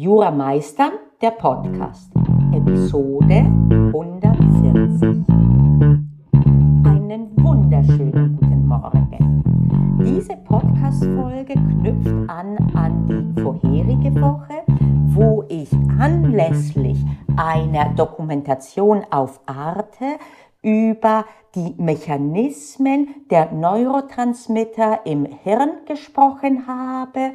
Jura Meistern, der Podcast, Episode 140. Einen wunderschönen guten Morgen. Diese Podcast-Folge knüpft an an die vorherige Woche, wo ich anlässlich einer Dokumentation auf Arte über die Mechanismen der Neurotransmitter im Hirn gesprochen habe,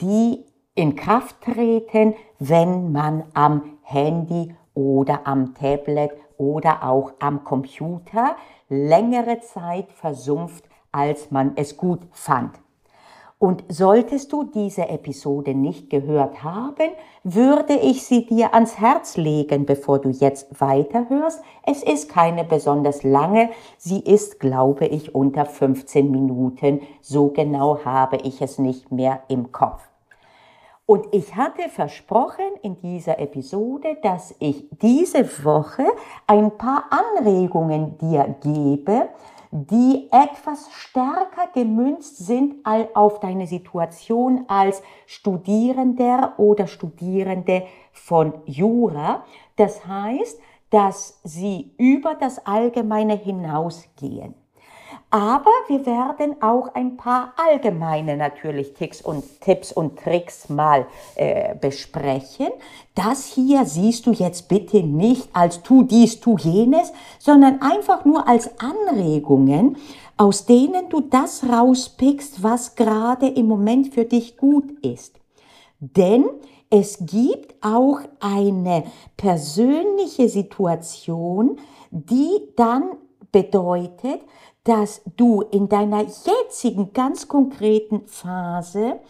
die in Kraft treten, wenn man am Handy oder am Tablet oder auch am Computer längere Zeit versumpft, als man es gut fand. Und solltest du diese Episode nicht gehört haben, würde ich sie dir ans Herz legen, bevor du jetzt weiterhörst. Es ist keine besonders lange, sie ist, glaube ich, unter 15 Minuten. So genau habe ich es nicht mehr im Kopf. Und ich hatte versprochen in dieser Episode, dass ich diese Woche ein paar Anregungen dir gebe, die etwas stärker gemünzt sind auf deine Situation als Studierender oder Studierende von Jura. Das heißt, dass sie über das Allgemeine hinausgehen. Aber wir werden auch ein paar allgemeine natürlich Tipps und, Tipps und Tricks mal äh, besprechen. Das hier siehst du jetzt bitte nicht als tu dies, tu jenes, sondern einfach nur als Anregungen, aus denen du das rauspickst, was gerade im Moment für dich gut ist. Denn es gibt auch eine persönliche Situation, die dann bedeutet, dass du in deiner jetzigen ganz konkreten Phase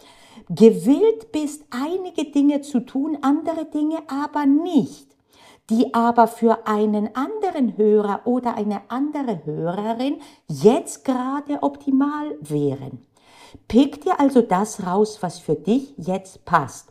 gewillt bist, einige Dinge zu tun, andere Dinge aber nicht, die aber für einen anderen Hörer oder eine andere Hörerin jetzt gerade optimal wären. Pick dir also das raus, was für dich jetzt passt.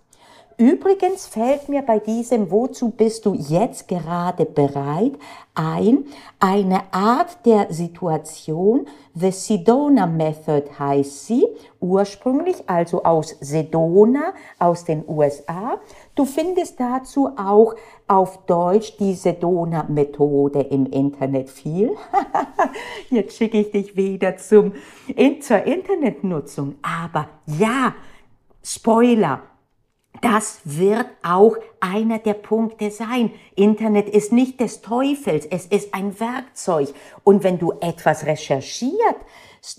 Übrigens fällt mir bei diesem Wozu bist du jetzt gerade bereit ein, eine Art der Situation, The Sedona Method heißt sie, ursprünglich also aus Sedona, aus den USA. Du findest dazu auch auf Deutsch die Sedona Methode im Internet viel. Jetzt schicke ich dich wieder zum, zur Internetnutzung. Aber ja, Spoiler, das wird auch einer der Punkte sein. Internet ist nicht des Teufels, es ist ein Werkzeug. Und wenn du etwas recherchiert,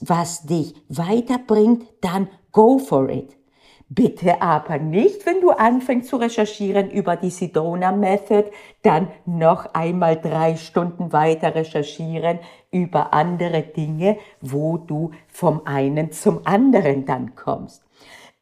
was dich weiterbringt, dann go for it. Bitte aber nicht, wenn du anfängst zu recherchieren über die Sedona Method, dann noch einmal drei Stunden weiter recherchieren über andere Dinge, wo du vom einen zum anderen dann kommst.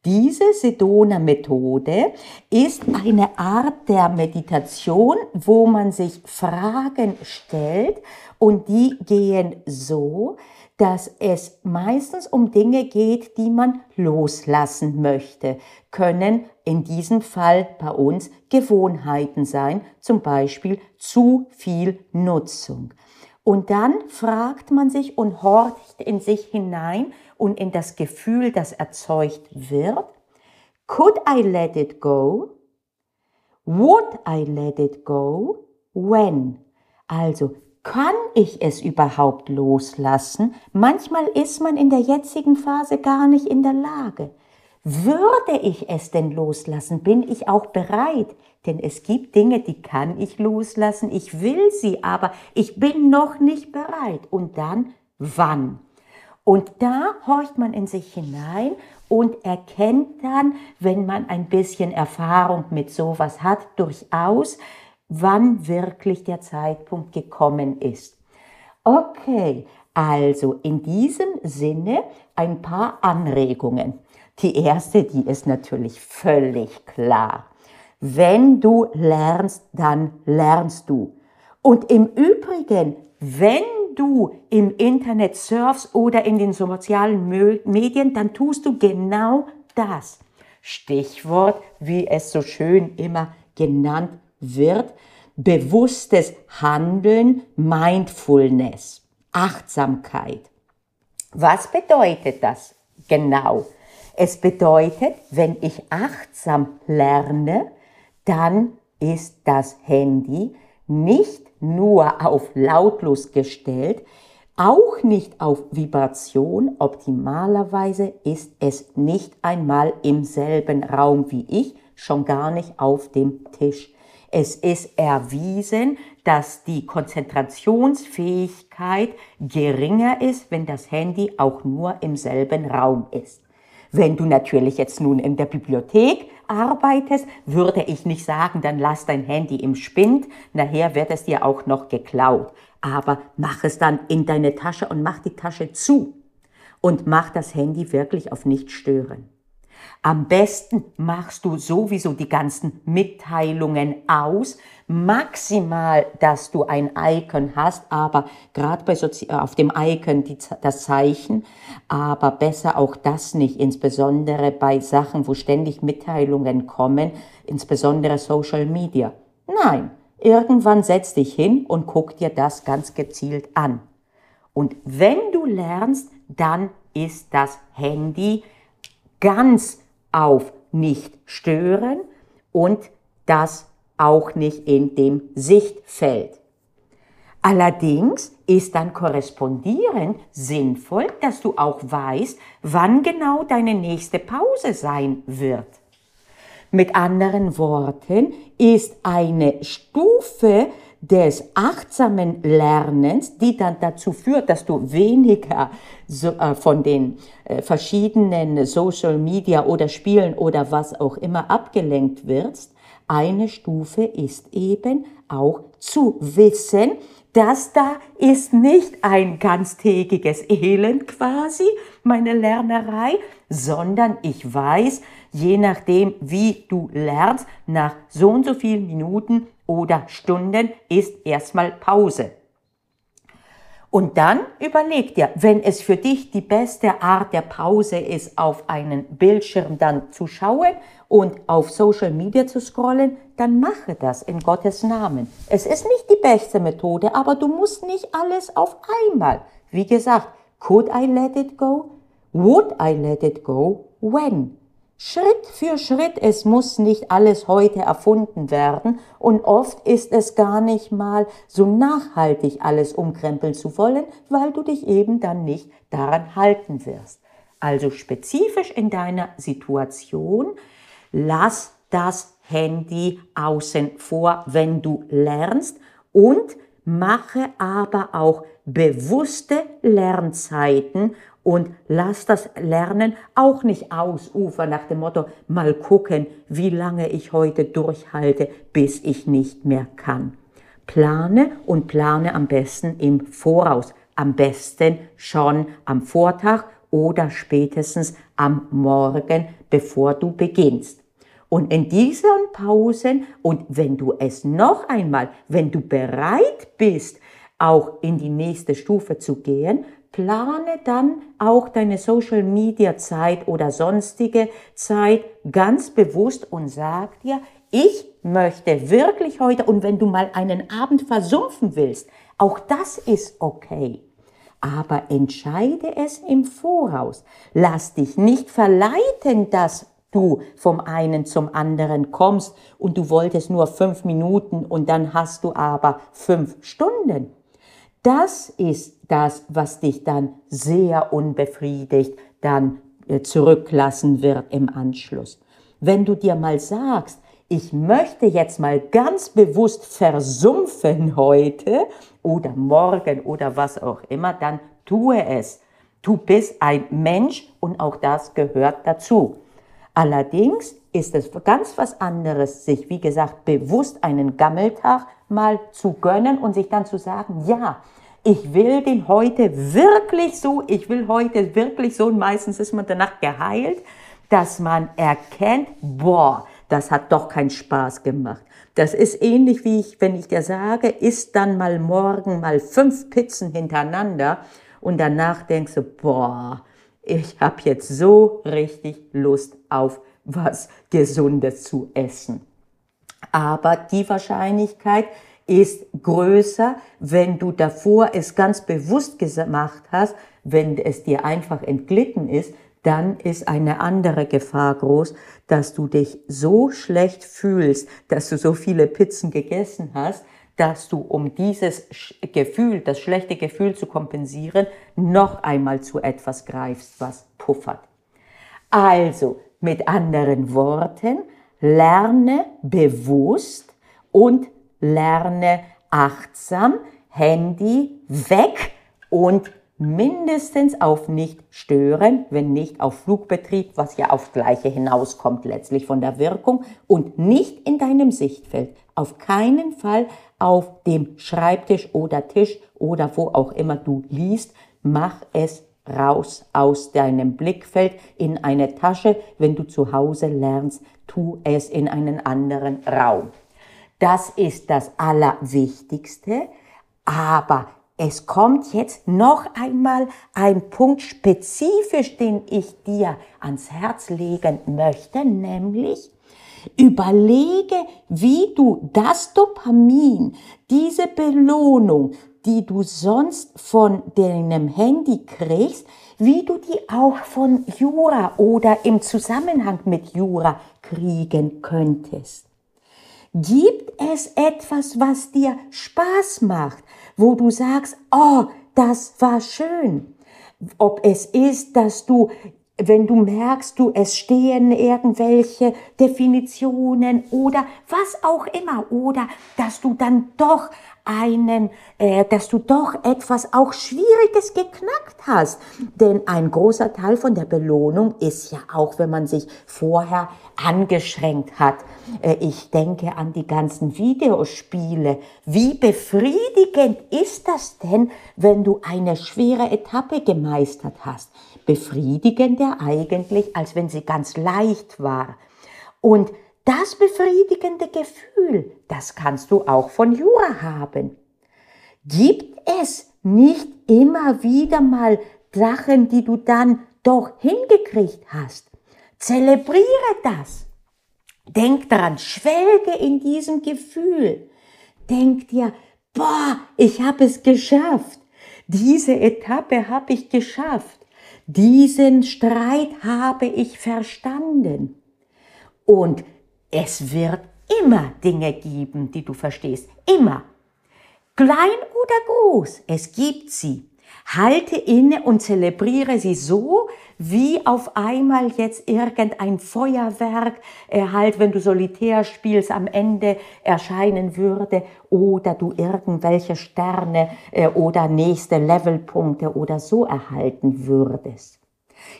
Diese Sedona-Methode ist eine Art der Meditation, wo man sich Fragen stellt und die gehen so, dass es meistens um Dinge geht, die man loslassen möchte, können in diesem Fall bei uns Gewohnheiten sein, zum Beispiel zu viel Nutzung. Und dann fragt man sich und horcht in sich hinein und in das Gefühl, das erzeugt wird. Could I let it go? Would I let it go? When? Also, kann ich es überhaupt loslassen? Manchmal ist man in der jetzigen Phase gar nicht in der Lage. Würde ich es denn loslassen? Bin ich auch bereit? Denn es gibt Dinge, die kann ich loslassen. Ich will sie, aber ich bin noch nicht bereit. Und dann wann? Und da horcht man in sich hinein und erkennt dann, wenn man ein bisschen Erfahrung mit sowas hat, durchaus, wann wirklich der Zeitpunkt gekommen ist. Okay, also in diesem Sinne ein paar Anregungen. Die erste, die ist natürlich völlig klar. Wenn du lernst, dann lernst du. Und im Übrigen, wenn du im Internet surfst oder in den sozialen Medien, dann tust du genau das. Stichwort, wie es so schön immer genannt wird, bewusstes Handeln, Mindfulness, Achtsamkeit. Was bedeutet das genau? Es bedeutet, wenn ich achtsam lerne, dann ist das Handy nicht nur auf lautlos gestellt, auch nicht auf Vibration. Optimalerweise ist es nicht einmal im selben Raum wie ich, schon gar nicht auf dem Tisch. Es ist erwiesen, dass die Konzentrationsfähigkeit geringer ist, wenn das Handy auch nur im selben Raum ist. Wenn du natürlich jetzt nun in der Bibliothek arbeitest, würde ich nicht sagen, dann lass dein Handy im Spind, nachher wird es dir auch noch geklaut. Aber mach es dann in deine Tasche und mach die Tasche zu und mach das Handy wirklich auf nicht stören. Am besten machst du sowieso die ganzen Mitteilungen aus. Maximal, dass du ein Icon hast, aber gerade bei Sozi äh, auf dem Icon die, das Zeichen, aber besser auch das nicht, insbesondere bei Sachen, wo ständig Mitteilungen kommen, insbesondere Social Media. Nein, irgendwann setz dich hin und guck dir das ganz gezielt an. Und wenn du lernst, dann ist das Handy ganz auf nicht stören und das auch nicht in dem Sichtfeld. Allerdings ist dann korrespondierend sinnvoll, dass du auch weißt, wann genau deine nächste Pause sein wird. Mit anderen Worten ist eine Stufe des achtsamen Lernens, die dann dazu führt, dass du weniger äh, von den äh, verschiedenen Social Media oder Spielen oder was auch immer abgelenkt wirst. Eine Stufe ist eben auch zu wissen, dass da ist nicht ein ganztägiges Elend quasi, meine Lernerei, sondern ich weiß, je nachdem, wie du lernst, nach so und so vielen Minuten oder Stunden ist erstmal Pause. Und dann überleg dir, wenn es für dich die beste Art der Pause ist, auf einen Bildschirm dann zu schauen und auf Social Media zu scrollen, dann mache das in Gottes Namen. Es ist nicht die beste Methode, aber du musst nicht alles auf einmal. Wie gesagt, could I let it go? Would I let it go? When? Schritt für Schritt, es muss nicht alles heute erfunden werden und oft ist es gar nicht mal so nachhaltig alles umkrempeln zu wollen, weil du dich eben dann nicht daran halten wirst. Also spezifisch in deiner Situation, lass das Handy außen vor, wenn du lernst und mache aber auch bewusste Lernzeiten und lass das Lernen auch nicht ausufern nach dem Motto, mal gucken, wie lange ich heute durchhalte, bis ich nicht mehr kann. Plane und plane am besten im Voraus, am besten schon am Vortag oder spätestens am Morgen, bevor du beginnst. Und in diesen Pausen und wenn du es noch einmal, wenn du bereit bist, auch in die nächste Stufe zu gehen, plane dann auch deine Social Media Zeit oder sonstige Zeit ganz bewusst und sag dir, ich möchte wirklich heute und wenn du mal einen Abend versumpfen willst, auch das ist okay. Aber entscheide es im Voraus. Lass dich nicht verleiten, dass du vom einen zum anderen kommst und du wolltest nur fünf Minuten und dann hast du aber fünf Stunden. Das ist das, was dich dann sehr unbefriedigt dann äh, zurücklassen wird im Anschluss. Wenn du dir mal sagst, ich möchte jetzt mal ganz bewusst versumpfen heute oder morgen oder was auch immer, dann tue es. Du bist ein Mensch und auch das gehört dazu. Allerdings ist es ganz was anderes, sich, wie gesagt, bewusst einen Gammeltag mal zu gönnen und sich dann zu sagen, ja, ich will den heute wirklich so, ich will heute wirklich so, und meistens ist man danach geheilt, dass man erkennt, boah, das hat doch keinen Spaß gemacht. Das ist ähnlich wie ich, wenn ich dir sage, isst dann mal morgen mal fünf Pizzen hintereinander und danach denkst du, boah, ich habe jetzt so richtig Lust auf was Gesundes zu essen. Aber die Wahrscheinlichkeit ist größer, wenn du davor es ganz bewusst gemacht hast, wenn es dir einfach entglitten ist, dann ist eine andere Gefahr groß, dass du dich so schlecht fühlst, dass du so viele Pizzen gegessen hast, dass du, um dieses Gefühl, das schlechte Gefühl zu kompensieren, noch einmal zu etwas greifst, was puffert. Also, mit anderen Worten, lerne bewusst und lerne achtsam, Handy weg und mindestens auf nicht stören, wenn nicht auf Flugbetrieb, was ja auf gleiche hinauskommt letztlich von der Wirkung und nicht in deinem Sichtfeld. Auf keinen Fall auf dem Schreibtisch oder Tisch oder wo auch immer du liest, mach es raus aus deinem Blickfeld in eine Tasche. Wenn du zu Hause lernst, tu es in einen anderen Raum. Das ist das Allerwichtigste, aber es kommt jetzt noch einmal ein Punkt spezifisch, den ich dir ans Herz legen möchte, nämlich überlege, wie du das Dopamin, diese Belohnung, die du sonst von deinem Handy kriegst, wie du die auch von Jura oder im Zusammenhang mit Jura kriegen könntest. Gibt es etwas, was dir Spaß macht, wo du sagst, oh, das war schön? Ob es ist, dass du wenn du merkst, du es stehen irgendwelche Definitionen oder was auch immer oder dass du dann doch einen, äh, dass du doch etwas auch Schwieriges geknackt hast. Denn ein großer Teil von der Belohnung ist ja auch, wenn man sich vorher angeschränkt hat. Äh, ich denke an die ganzen Videospiele. Wie befriedigend ist das denn, wenn du eine schwere Etappe gemeistert hast? Befriedigender eigentlich, als wenn sie ganz leicht war. Und das befriedigende Gefühl, das kannst du auch von Jura haben. Gibt es nicht immer wieder mal Sachen, die du dann doch hingekriegt hast? Zelebriere das. Denk daran, schwelge in diesem Gefühl. Denk dir, boah, ich habe es geschafft. Diese Etappe habe ich geschafft. Diesen Streit habe ich verstanden. Und es wird immer Dinge geben, die du verstehst. Immer. Klein oder groß, es gibt sie. Halte inne und zelebriere sie so, wie auf einmal jetzt irgendein Feuerwerk äh, halt, wenn du Solitär spielst, am Ende erscheinen würde oder du irgendwelche Sterne äh, oder nächste Levelpunkte oder so erhalten würdest.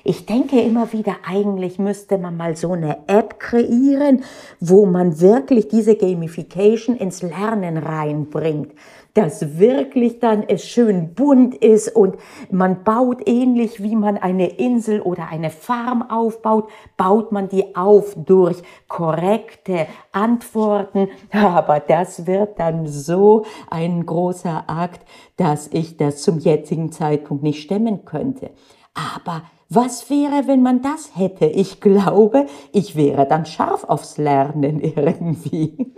Ich denke immer wieder, eigentlich müsste man mal so eine App kreieren, wo man wirklich diese Gamification ins Lernen reinbringt dass wirklich dann es schön bunt ist und man baut ähnlich wie man eine Insel oder eine Farm aufbaut, baut man die auf durch korrekte Antworten. Aber das wird dann so ein großer Akt, dass ich das zum jetzigen Zeitpunkt nicht stemmen könnte. Aber was wäre, wenn man das hätte? Ich glaube, ich wäre dann scharf aufs Lernen irgendwie.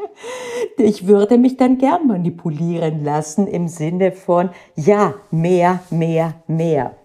Ich würde mich dann gern manipulieren lassen im Sinne von, ja, mehr, mehr, mehr.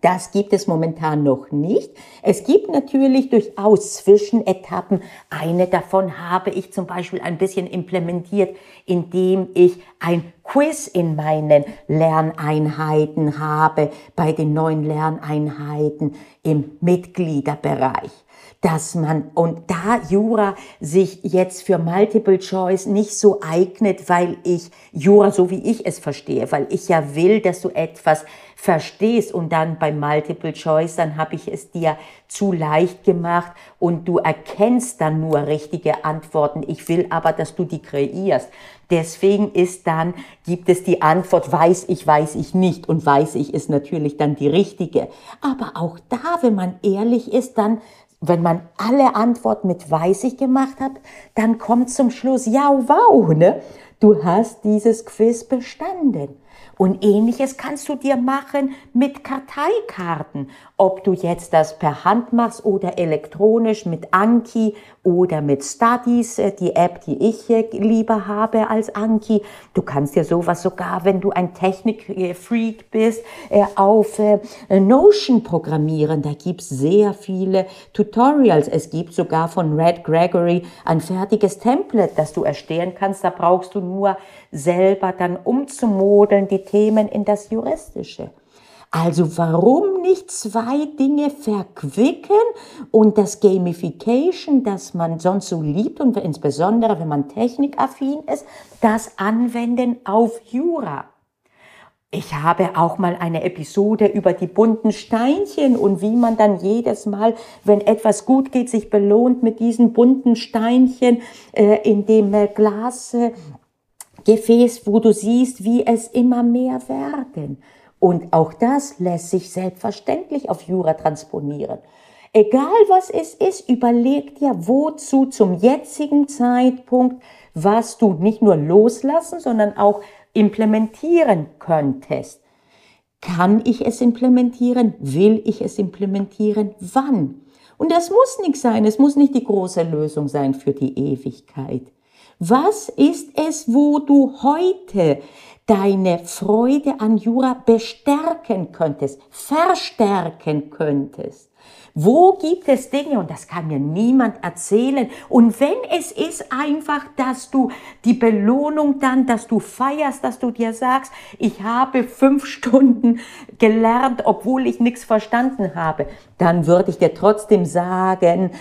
Das gibt es momentan noch nicht. Es gibt natürlich durchaus Zwischenetappen. Eine davon habe ich zum Beispiel ein bisschen implementiert, indem ich ein Quiz in meinen Lerneinheiten habe, bei den neuen Lerneinheiten im Mitgliederbereich dass man, und da Jura sich jetzt für Multiple Choice nicht so eignet, weil ich Jura so wie ich es verstehe, weil ich ja will, dass du etwas verstehst und dann bei Multiple Choice, dann habe ich es dir zu leicht gemacht und du erkennst dann nur richtige Antworten. Ich will aber, dass du die kreierst. Deswegen ist dann, gibt es die Antwort, weiß ich, weiß ich nicht. Und weiß ich ist natürlich dann die richtige. Aber auch da, wenn man ehrlich ist, dann wenn man alle Antworten mit weiß ich gemacht hat, dann kommt zum Schluss, ja, wow, ne? Du hast dieses Quiz bestanden. Und ähnliches kannst du dir machen mit Karteikarten. Ob du jetzt das per Hand machst oder elektronisch mit Anki oder mit Studies, äh, die App, die ich lieber habe als Anki. Du kannst ja sowas sogar, wenn du ein Technikfreak bist, äh, auf äh, Notion programmieren. Da gibt's sehr viele Tutorials. Es gibt sogar von Red Gregory ein fertiges Template, das du erstellen kannst. Da brauchst du nur selber dann umzumodeln, die Themen in das Juristische. Also warum nicht zwei Dinge verquicken und das Gamification, das man sonst so liebt und insbesondere wenn man technikaffin ist, das anwenden auf Jura? Ich habe auch mal eine Episode über die bunten Steinchen und wie man dann jedes Mal, wenn etwas gut geht, sich belohnt mit diesen bunten Steinchen äh, in dem äh, Glasgefäß, äh, wo du siehst, wie es immer mehr werden. Und auch das lässt sich selbstverständlich auf Jura transponieren. Egal was es ist, überleg dir, wozu zum jetzigen Zeitpunkt, was du nicht nur loslassen, sondern auch implementieren könntest. Kann ich es implementieren? Will ich es implementieren? Wann? Und das muss nichts sein. Es muss nicht die große Lösung sein für die Ewigkeit. Was ist es, wo du heute deine Freude an Jura bestärken könntest, verstärken könntest. Wo gibt es Dinge, und das kann mir niemand erzählen, und wenn es ist einfach, dass du die Belohnung dann, dass du feierst, dass du dir sagst, ich habe fünf Stunden gelernt, obwohl ich nichts verstanden habe, dann würde ich dir trotzdem sagen,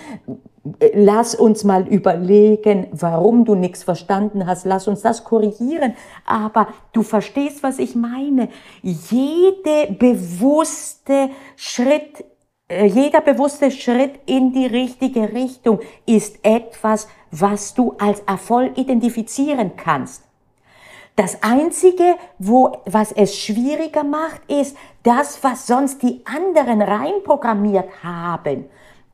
lass uns mal überlegen, warum du nichts verstanden hast, lass uns das korrigieren, aber du verstehst, was ich meine. Jede bewusste Schritt, äh, jeder bewusste Schritt in die richtige Richtung ist etwas, was du als Erfolg identifizieren kannst. Das einzige, wo, was es schwieriger macht, ist das, was sonst die anderen reinprogrammiert haben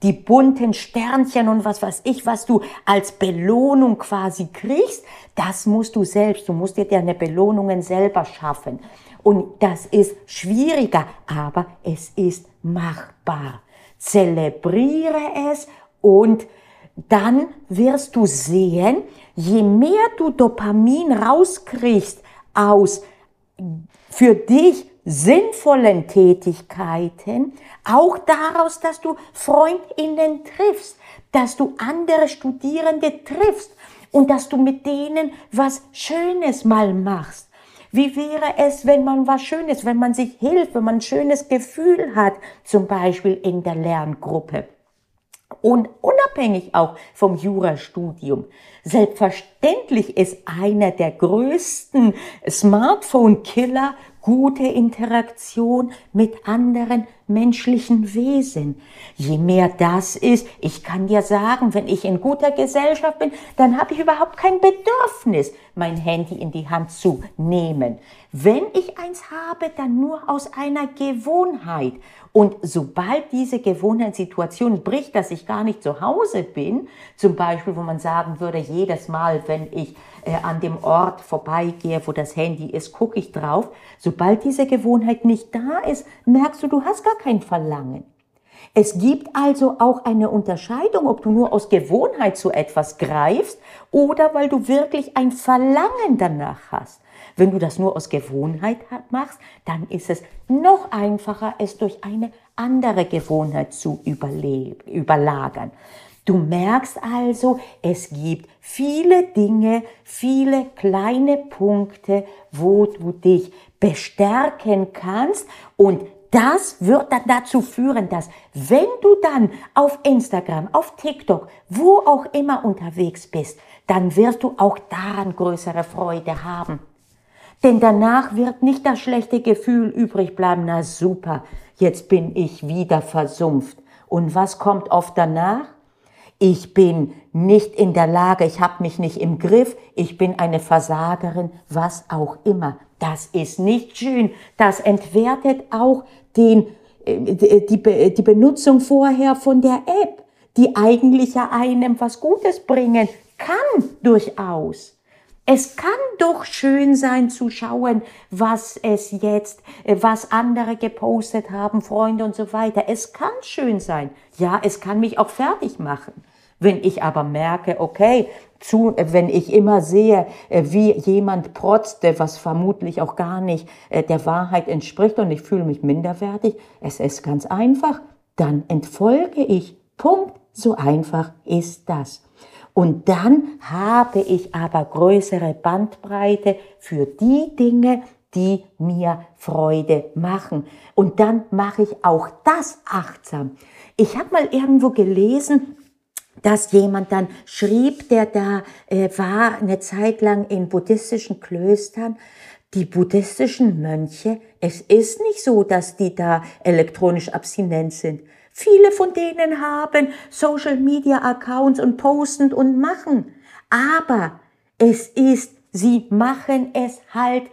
die bunten Sternchen und was weiß ich, was du als Belohnung quasi kriegst, das musst du selbst, du musst dir deine Belohnungen selber schaffen. Und das ist schwieriger, aber es ist machbar. Zelebriere es und dann wirst du sehen, je mehr du Dopamin rauskriegst aus für dich sinnvollen Tätigkeiten, auch daraus, dass du Freundinnen triffst, dass du andere Studierende triffst und dass du mit denen was Schönes mal machst. Wie wäre es, wenn man was Schönes, wenn man sich hilft, wenn man ein schönes Gefühl hat, zum Beispiel in der Lerngruppe? Und unabhängig auch vom Jurastudium. Selbstverständlich ist einer der größten Smartphone-Killer gute Interaktion mit anderen menschlichen Wesen. Je mehr das ist, ich kann dir sagen, wenn ich in guter Gesellschaft bin, dann habe ich überhaupt kein Bedürfnis, mein Handy in die Hand zu nehmen. Wenn ich eins habe, dann nur aus einer Gewohnheit. Und sobald diese Gewohnheitssituation bricht, dass ich gar nicht zu Hause bin, zum Beispiel, wo man sagen würde, jedes Mal, wenn ich äh, an dem Ort vorbeigehe, wo das Handy ist, gucke ich drauf. Sobald diese Gewohnheit nicht da ist, merkst du, du hast gar kein Verlangen. Es gibt also auch eine Unterscheidung, ob du nur aus Gewohnheit zu etwas greifst oder weil du wirklich ein Verlangen danach hast. Wenn du das nur aus Gewohnheit machst, dann ist es noch einfacher, es durch eine andere Gewohnheit zu überlagern. Du merkst also, es gibt viele Dinge, viele kleine Punkte, wo du dich bestärken kannst und das wird dann dazu führen, dass wenn du dann auf Instagram, auf TikTok, wo auch immer unterwegs bist, dann wirst du auch daran größere Freude haben. Denn danach wird nicht das schlechte Gefühl übrig bleiben, na super, jetzt bin ich wieder versumpft. Und was kommt oft danach? Ich bin nicht in der Lage, ich habe mich nicht im Griff, ich bin eine Versagerin, was auch immer. Das ist nicht schön. Das entwertet auch den, äh, die, die Benutzung vorher von der App, die eigentlich ja einem was Gutes bringen kann durchaus. Es kann doch schön sein zu schauen, was es jetzt, äh, was andere gepostet haben, Freunde und so weiter. Es kann schön sein. Ja, es kann mich auch fertig machen. Wenn ich aber merke, okay, zu, äh, wenn ich immer sehe, äh, wie jemand protzte, was vermutlich auch gar nicht der Wahrheit entspricht und ich fühle mich minderwertig, es ist ganz einfach, dann entfolge ich. Punkt. So einfach ist das. Und dann habe ich aber größere Bandbreite für die Dinge, die mir Freude machen. Und dann mache ich auch das achtsam. Ich habe mal irgendwo gelesen, dass jemand dann schrieb, der da äh, war eine Zeit lang in buddhistischen Klöstern, die buddhistischen Mönche, es ist nicht so, dass die da elektronisch abstinent sind. Viele von denen haben Social Media Accounts und posten und machen. Aber es ist, sie machen es halt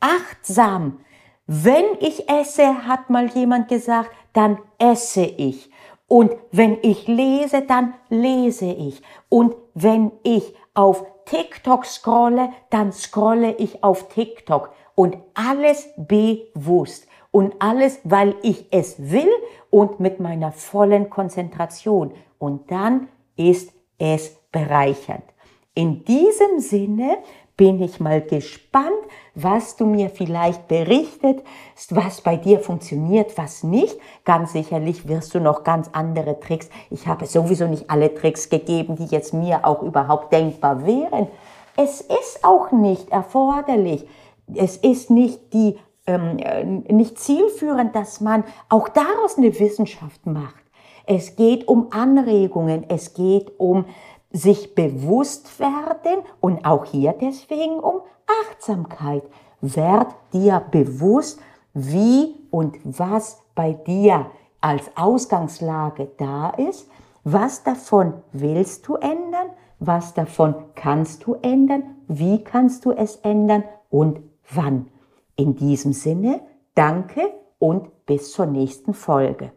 achtsam. Wenn ich esse, hat mal jemand gesagt, dann esse ich. Und wenn ich lese, dann lese ich. Und wenn ich auf TikTok scrolle, dann scrolle ich auf TikTok. Und alles bewusst. Und alles, weil ich es will und mit meiner vollen Konzentration. Und dann ist es bereichernd. In diesem Sinne bin ich mal gespannt, was du mir vielleicht berichtet, was bei dir funktioniert, was nicht. Ganz sicherlich wirst du noch ganz andere Tricks. Ich habe sowieso nicht alle Tricks gegeben, die jetzt mir auch überhaupt denkbar wären. Es ist auch nicht erforderlich. Es ist nicht die ähm, äh, nicht zielführend, dass man auch daraus eine Wissenschaft macht. Es geht um Anregungen, es geht um sich bewusst werden und auch hier deswegen um Achtsamkeit. Werd dir bewusst, wie und was bei dir als Ausgangslage da ist, was davon willst du ändern, was davon kannst du ändern, wie kannst du es ändern und wann. In diesem Sinne, danke und bis zur nächsten Folge.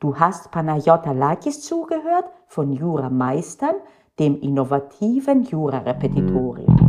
Du hast Panayota Lakis zugehört von Jura Meistern, dem innovativen Jura-Repetitorium.